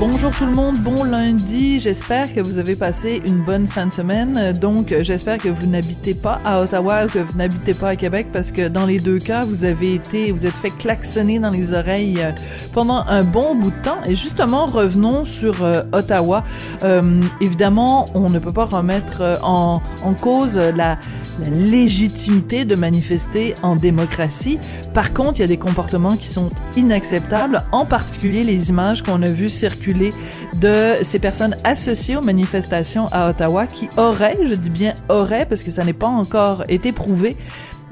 Bonjour tout le monde, bon lundi. J'espère que vous avez passé une bonne fin de semaine. Donc, j'espère que vous n'habitez pas à Ottawa ou que vous n'habitez pas à Québec parce que dans les deux cas, vous avez été, vous êtes fait klaxonner dans les oreilles euh, pendant un bon bout de temps. Et justement, revenons sur euh, Ottawa. Euh, évidemment, on ne peut pas remettre en, cause la légitimité de manifester en démocratie. Par contre, il y a des comportements qui sont inacceptables, en particulier les images qu'on a vues circuler de ces personnes associées aux manifestations à Ottawa qui auraient, je dis bien auraient parce que ça n'est pas encore été prouvé,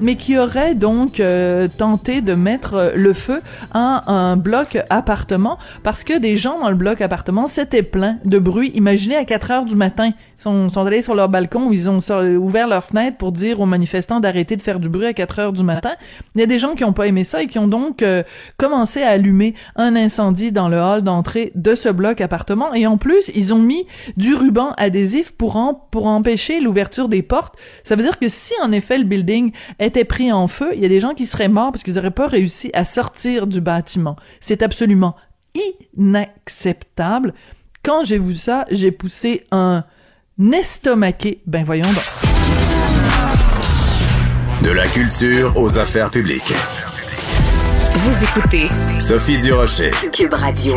mais qui auraient donc euh, tenté de mettre le feu à un bloc appartement parce que des gens dans le bloc appartement s'étaient plaints de bruit. Imaginez à 4 heures du matin, ils sont, allés sur leur balcon où ils ont ouvert leur fenêtre pour dire aux manifestants d'arrêter de faire du bruit à 4 heures du matin. Il y a des gens qui ont pas aimé ça et qui ont donc euh, commencé à allumer un incendie dans le hall d'entrée de ce bloc appartement et en plus, ils ont mis du ruban adhésif pour pour empêcher l'ouverture des portes. Ça veut dire que si en effet le building pris en feu, il y a des gens qui seraient morts parce qu'ils n'auraient pas réussi à sortir du bâtiment. C'est absolument inacceptable. Quand j'ai vu ça, j'ai poussé un estomaqué. Ben voyons donc. De la culture aux affaires publiques. Vous écoutez Sophie Durocher. Cube Radio.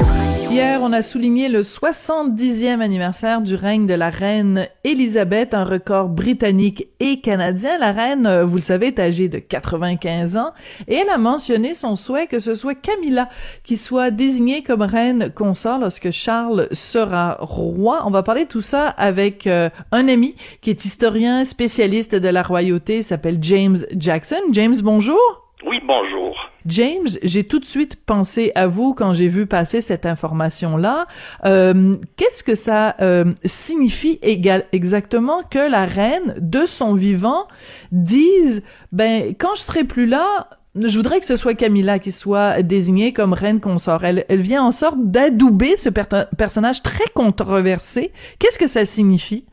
Hier, on a souligné le 70e anniversaire du règne de la reine Élisabeth, un record britannique et canadien. La reine, euh, vous le savez, est âgée de 95 ans et elle a mentionné son souhait que ce soit Camilla qui soit désignée comme reine consort lorsque Charles sera roi. On va parler de tout ça avec euh, un ami qui est historien spécialiste de la royauté, s'appelle James Jackson. James, bonjour. Oui, bonjour. James, j'ai tout de suite pensé à vous quand j'ai vu passer cette information-là. Euh, Qu'est-ce que ça euh, signifie égal, exactement que la reine, de son vivant, dise, ben, quand je serai plus là, je voudrais que ce soit Camilla qui soit désignée comme reine consort. Elle, elle vient en sorte d'adouber ce per- personnage très controversé. Qu'est-ce que ça signifie?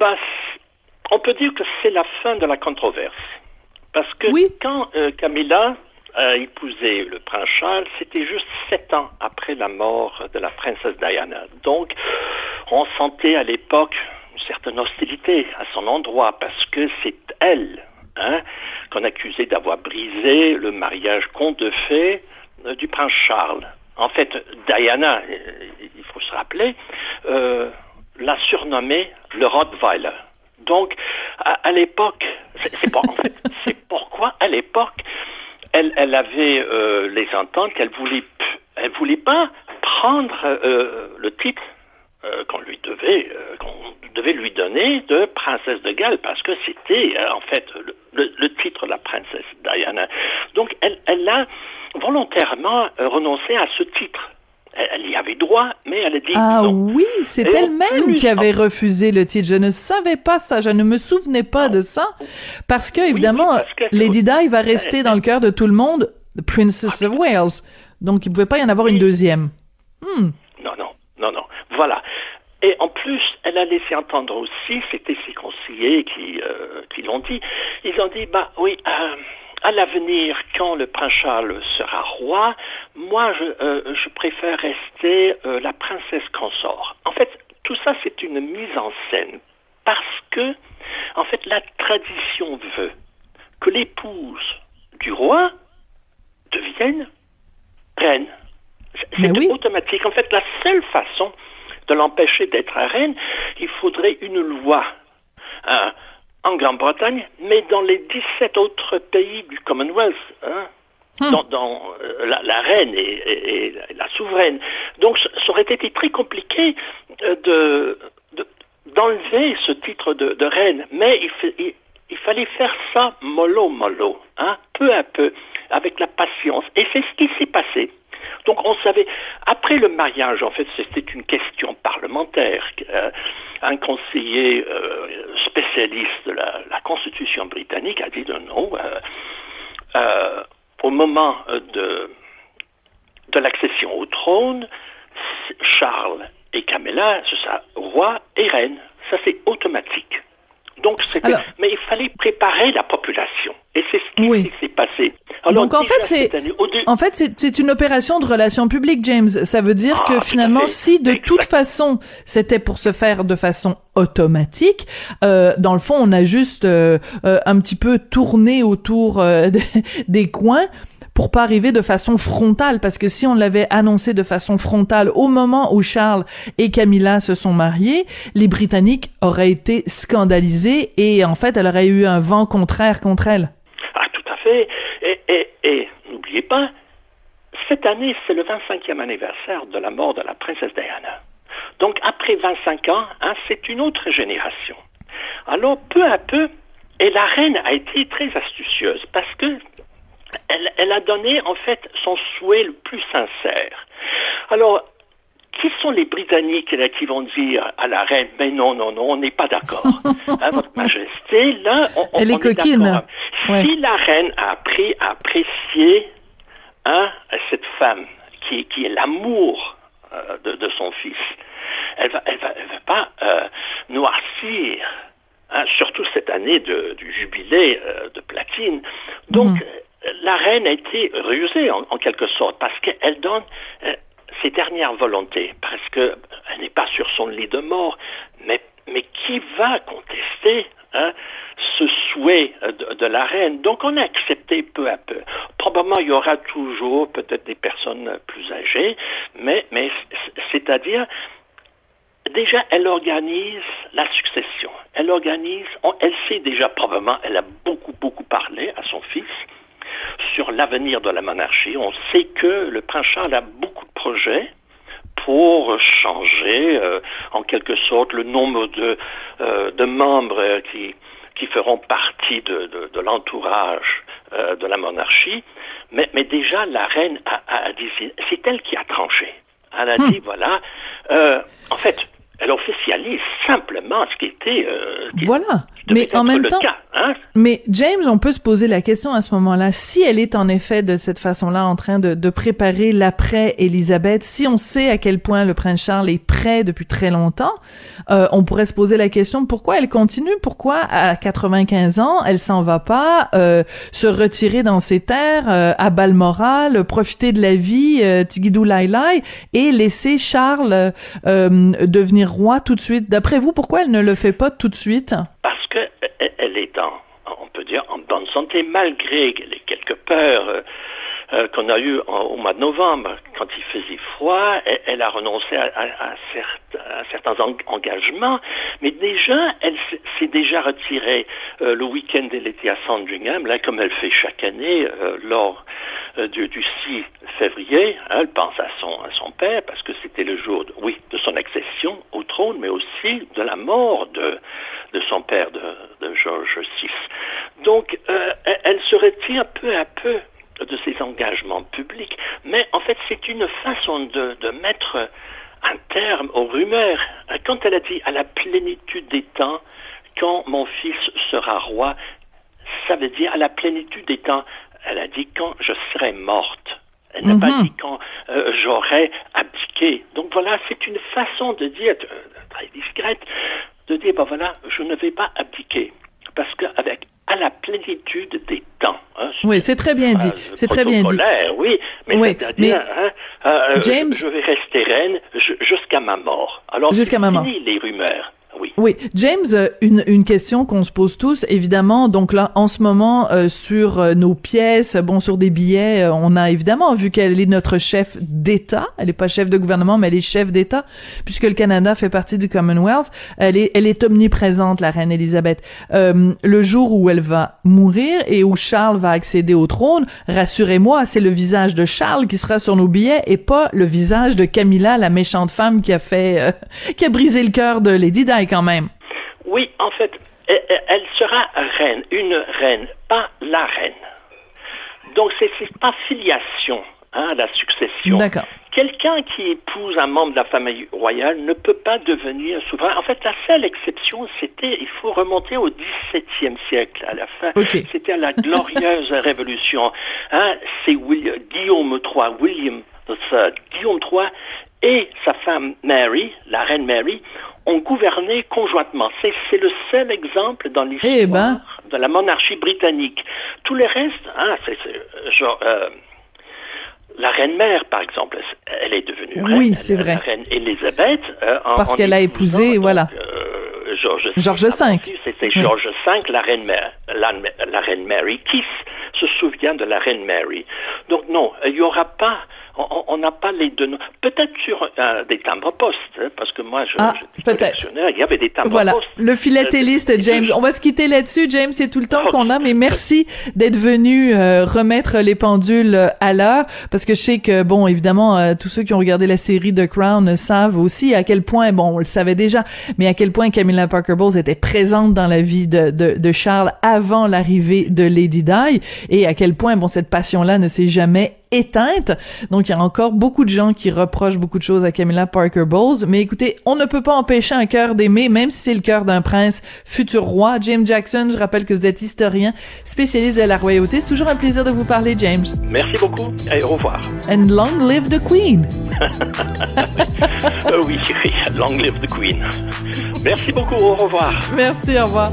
Ben, on peut dire que c'est la fin de la controverse. Parce que Oui. quand euh, Camilla a épousé le prince Charles, c'était juste sept ans après la mort de la princesse Diana. Donc, on sentait à l'époque une certaine hostilité à son endroit parce que c'est elle hein, qu'on accusait d'avoir brisé le mariage conte de fées euh, du prince Charles. En fait, Diana, euh, il faut se rappeler, euh, l'a surnommé le Rottweiler. Donc, à, l'époque, c'est pourquoi à l'époque, elle, avait euh, les ententes qu'elle voulait, elle voulait pas prendre euh, le titre euh, qu'on lui devait, qu'on devait lui donner de princesse de Galles parce que c'était en fait le, le- titre de la princesse Diana. Donc, elle, elle a volontairement renoncé à ce titre. Elle, y avait droit, mais elle a dit Ah non. oui, c'est elle-même qui avait refusé le titre. Je ne savais pas ça, je ne me souvenais pas de ça. Parce que, évidemment, oui, parce que- Lady Di va rester dans le cœur de tout le monde, the Princess of Wales. Donc, il ne pouvait pas y en avoir une deuxième. Hmm. Non, non, non, non. Voilà. Et en plus, elle a laissé entendre aussi, c'était ses conseillers qui, euh, qui l'ont dit, ils ont dit, bah oui, euh, à l'avenir, quand le prince Charles sera roi, moi, je, euh, je préfère rester euh, la princesse consort. En fait, tout ça, c'est une mise en scène. Parce que, en fait, la tradition veut que l'épouse du roi devienne reine. C'est oui. automatique. En fait, la seule façon de l'empêcher d'être reine, il faudrait une loi. Hein, en Grande-Bretagne, mais dans les 17 autres pays du Commonwealth. Hein, Hmm. dont, dont, euh, la, la reine et la souveraine. Donc, ça aurait été très compliqué euh, de, de- d'enlever ce titre de, de reine, mais il- il fallait faire ça mollo mollo, hein, peu à peu, avec la patience. Et c'est ce qui s'est passé. Donc on savait, après le mariage, en fait, c'était une question parlementaire. Euh, un conseiller euh, spécialiste de la, Constitution britannique a dit non, euh, au moment de, de l'accession au trône, Charles et Camilla, ce sera roi et reine. Ça, c'est automatique. Donc, c'était, mais il fallait préparer la population. Et c'est ce qui s'est passé. Donc, en fait, c'est, en fait, c'est, une opération de relations publiques, James. Ça veut dire que ah, finalement, si de toute façon, c'était pour se faire de façon automatique, euh, dans le fond, on a juste euh, euh, un petit peu tourné autour des coins pour pas arriver de façon frontale, parce que si on l'avait annoncé de façon frontale au moment où Charles et Camilla se sont mariés, les Britanniques auraient été scandalisés et en fait, elle aurait eu un vent contraire contre elle. Ah, tout à fait. Et, n'oubliez pas, cette année, c'est le 25e anniversaire de la mort de la princesse Diana. Donc, après 25 ans, hein, c'est une autre génération. Alors, peu à peu, et la reine a été très astucieuse parce que elle, a donné en fait son souhait le plus sincère. Alors, qui sont les Britanniques qui vont dire à la reine, mais non, non, non, on n'est pas d'accord. Hein, votre Majesté, là, on, Elle est, coquine. Si la reine a appris à apprécier hein, cette femme qui, qui est l'amour euh, de, son fils, elle va, elle va, va pas euh, noircir Hein, surtout cette année de, du jubilé euh, de platine. Donc, mhm la reine a été rusée en, quelque sorte parce qu'elle donne euh, ses dernières volontés, parce qu'elle n'est pas sur son lit de mort, mais, mais qui va contester hein, ce souhait de, la reine? Donc on a accepté peu à peu. Probablement il y aura toujours peut-être des personnes plus âgées, mais, mais c'est-à-dire déjà, elle organise la succession. Elle organise, elle sait déjà probablement, elle a beaucoup, beaucoup parlé à son fils sur l'avenir de la monarchie. On sait que le prince Charles a beaucoup de projets pour changer euh, en quelque sorte le nombre de, euh, de membres qui, qui feront partie de, de, l'entourage euh, de la monarchie. Mais, mais, déjà, la reine a, a dit, c'est elle qui a tranché. Elle a hmm. dit, voilà, en fait, elle officialise simplement ce qui était... voilà. Mais en même temps, hein? mais James, on peut se poser la question à ce moment-là, si elle est en effet de cette façon-là en train de, de préparer l'après Élisabeth, si on sait à quel point le prince Charles est prêt depuis très longtemps, euh, on pourrait se poser la question pourquoi elle continue, pourquoi à 95 ans elle s'en va pas euh, se retirer dans ses terres euh, à Balmoral, profiter de la vie, euh, Tigidou Lailai et laisser Charles euh, tout de suite. D'après vous, pourquoi elle ne le fait pas tout de suite? parce qu'elle est en, on peut dire, en bonne santé, malgré les quelques peurs euh, euh, qu'on a eues au mois de novembre, quand il faisait froid, elle, a renoncé à, certains, engagements, mais déjà, elle s'est déjà retirée euh, le week-end de l'été à Sandringham, là, comme elle fait chaque année lors du, 6 février. Hein, elle pense à son, père, parce que c'était le jour, oui, de son accession au trône, mais aussi de la mort de, de son père, de, de George VI. Donc, euh, elle se retire peu à peu de ses engagements publics, mais en fait, c'est une façon de, de mettre un terme aux rumeurs. Quand elle a dit à la plénitude des temps, quand mon fils sera roi, ça veut dire à la plénitude des temps. Elle a dit quand je serai morte. Elle n'a pas mhm. dit quand euh, j'aurai abdiqué. Donc voilà, c'est une façon de dire, euh, très discrète, de dire, ben voilà, je ne vais pas abdiquer. Parce qu'avec à la plénitude des temps. Hein, oui, c'est très bien dit. C'est très bien dit. Oui, mais c'est-à-dire, hein, euh, James... je, vais rester reine jusqu'à ma mort. Alors, jusqu'à ma mort. les rumeurs. Oui. James, euh, une, une question qu'on se pose tous, évidemment. Donc là, en ce moment, euh, sur euh, nos pièces, bon, sur des billets, on a évidemment vu qu'elle est notre chef d'État. Elle n'est pas chef de gouvernement, mais elle est chef d'État, puisque le Canada fait partie du Commonwealth. Elle est, elle est omniprésente, la reine Elisabeth. le jour où elle va mourir et où Charles va accéder au trône, rassurez-moi, c'est le visage de Charles qui sera sur nos billets et pas le visage de Camilla, la méchante femme qui a fait, qui a brisé le cœur de Lady Di quand même. Oui, en fait, elle sera reine, une reine, pas la reine. Donc, c'est pas filiation, hein, la succession. D'accord. Quelqu'un qui épouse un membre de la famille royale ne peut pas devenir souverain. En fait, la seule exception, c'était, il faut remonter au XVIIe siècle, à la fin. C'était la glorieuse Révolution. Hein, c'est Guillaume III, William Guillaume III et sa femme Mary, la reine Mary, ont gouverné conjointement. C'est, le seul exemple dans l'histoire eh ben. de la monarchie britannique. Tous les restes, hein, c'est, genre, euh, la reine mère, par exemple, elle est devenue reine. Oui, c'est vrai. La reine Elisabeth. Euh, Parce qu'elle a épousé, voilà. Euh, George, George V. C'était George V, la reine, Mary, la reine Mary. Qui se souvient de la reine Mary? Donc non, il n'y aura pas on n'a pas les deux noms. Peut-être sur euh, des timbres-poste, hein, parce que moi, je, ah, peut-être. il y avait des timbres-poste. Voilà, le philatéliste James. On va se quitter là-dessus, James, c'est tout le temps qu'on a, mais merci d'être venu euh, remettre les pendules euh, à l'heure, parce que je sais que, bon, évidemment, tous ceux qui ont regardé la série The Crown savent aussi à quel point, bon, on le savait déjà, mais à quel point Camilla Parker Bowles était présente dans la vie de, de, de Charles avant l'arrivée de Lady Di, et à quel point, bon, cette passion-là ne s'est jamais éteinte. Donc, il y a encore beaucoup de gens qui reprochent beaucoup de choses à Camilla Parker Bowles. Mais écoutez, on ne peut pas empêcher un cœur d'aimer, même si c'est le cœur d'un prince futur roi. James Jackson, je rappelle que vous êtes historien, spécialiste de la royauté. C'est toujours un plaisir de vous parler, James. Merci beaucoup et au revoir. And long live the Queen. Euh, oui, long live the Queen. Merci beaucoup, au revoir. Merci, au revoir.